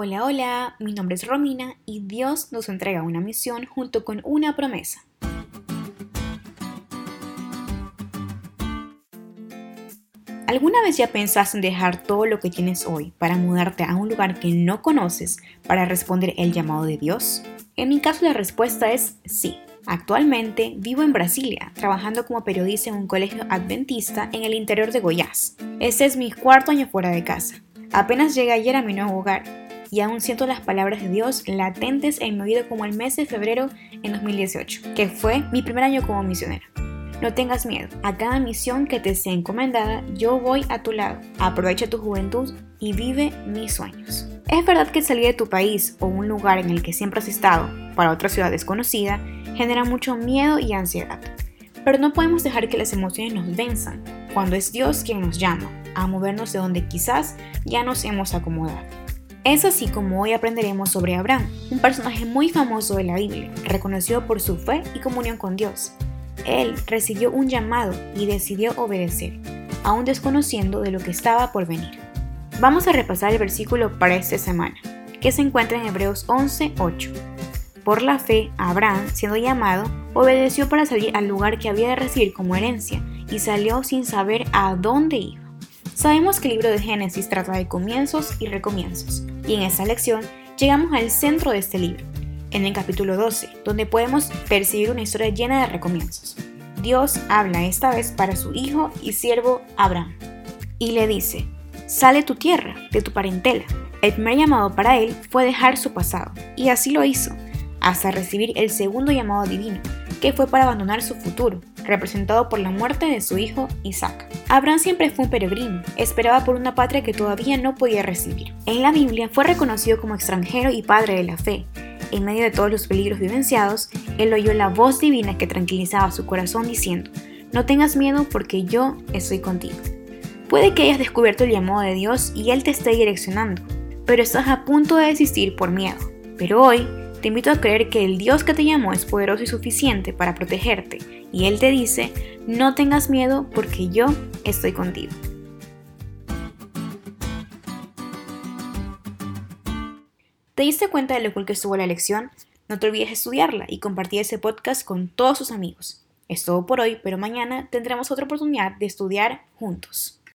Hola, hola, mi nombre es Romina y Dios nos entrega una misión junto con una promesa. ¿Alguna vez ya pensaste en dejar todo lo que tienes hoy para mudarte a un lugar que no conoces para responder el llamado de Dios? En mi caso la respuesta es sí. Actualmente vivo en Brasilia, trabajando como periodista en un colegio adventista en el interior de Goiás. Este es mi cuarto año fuera de casa. Apenas llegué ayer a mi nuevo hogar y aún siento las palabras de Dios latentes en mi oído como el mes de febrero en 2018, que fue mi primer año como misionera. No tengas miedo, a cada misión que te sea encomendada, yo voy a tu lado. Aprovecha tu juventud y vive mis sueños. Es verdad que salir de tu país o un lugar en el que siempre has estado para otra ciudad desconocida genera mucho miedo y ansiedad. Pero no podemos dejar que las emociones nos venzan cuando es Dios quien nos llama a movernos de donde quizás ya nos hemos acomodado. Es así como hoy aprenderemos sobre Abraham, un personaje muy famoso de la Biblia, reconocido por su fe y comunión con Dios. Él recibió un llamado y decidió obedecer, aún desconociendo de lo que estaba por venir. Vamos a repasar el versículo para esta semana, que se encuentra en Hebreos 11:8. Por la fe, Abraham, siendo llamado, obedeció para salir al lugar que había de recibir como herencia y salió sin saber a dónde iba. Sabemos que el libro de Génesis trata de comienzos y recomienzos, y en esta lección llegamos al centro de este libro, en el capítulo 12, donde podemos percibir una historia llena de recomienzos. Dios habla esta vez para su hijo y siervo Abraham, y le dice, sale tu tierra, de tu parentela. El primer llamado para él fue dejar su pasado, y así lo hizo, hasta recibir el segundo llamado divino, que fue para abandonar su futuro, representado por la muerte de su hijo Isaac. Abraham siempre fue un peregrino, esperaba por una patria que todavía no podía recibir. En la Biblia fue reconocido como extranjero y padre de la fe, en medio de todos los peligros vivenciados, él oyó la voz divina que tranquilizaba su corazón diciendo, no tengas miedo porque yo estoy contigo. Puede que hayas descubierto el llamado de Dios y Él te esté direccionando, pero estás a punto de desistir por miedo. Pero hoy te invito a creer que el Dios que te llamó es poderoso y suficiente para protegerte, y Él te dice, no tengas miedo porque yo estoy contigo. ¿Te diste cuenta de lo cool que estuvo la lección? No te olvides estudiarla y compartir ese podcast con todos tus amigos. Es todo por hoy, pero mañana tendremos otra oportunidad de estudiar juntos.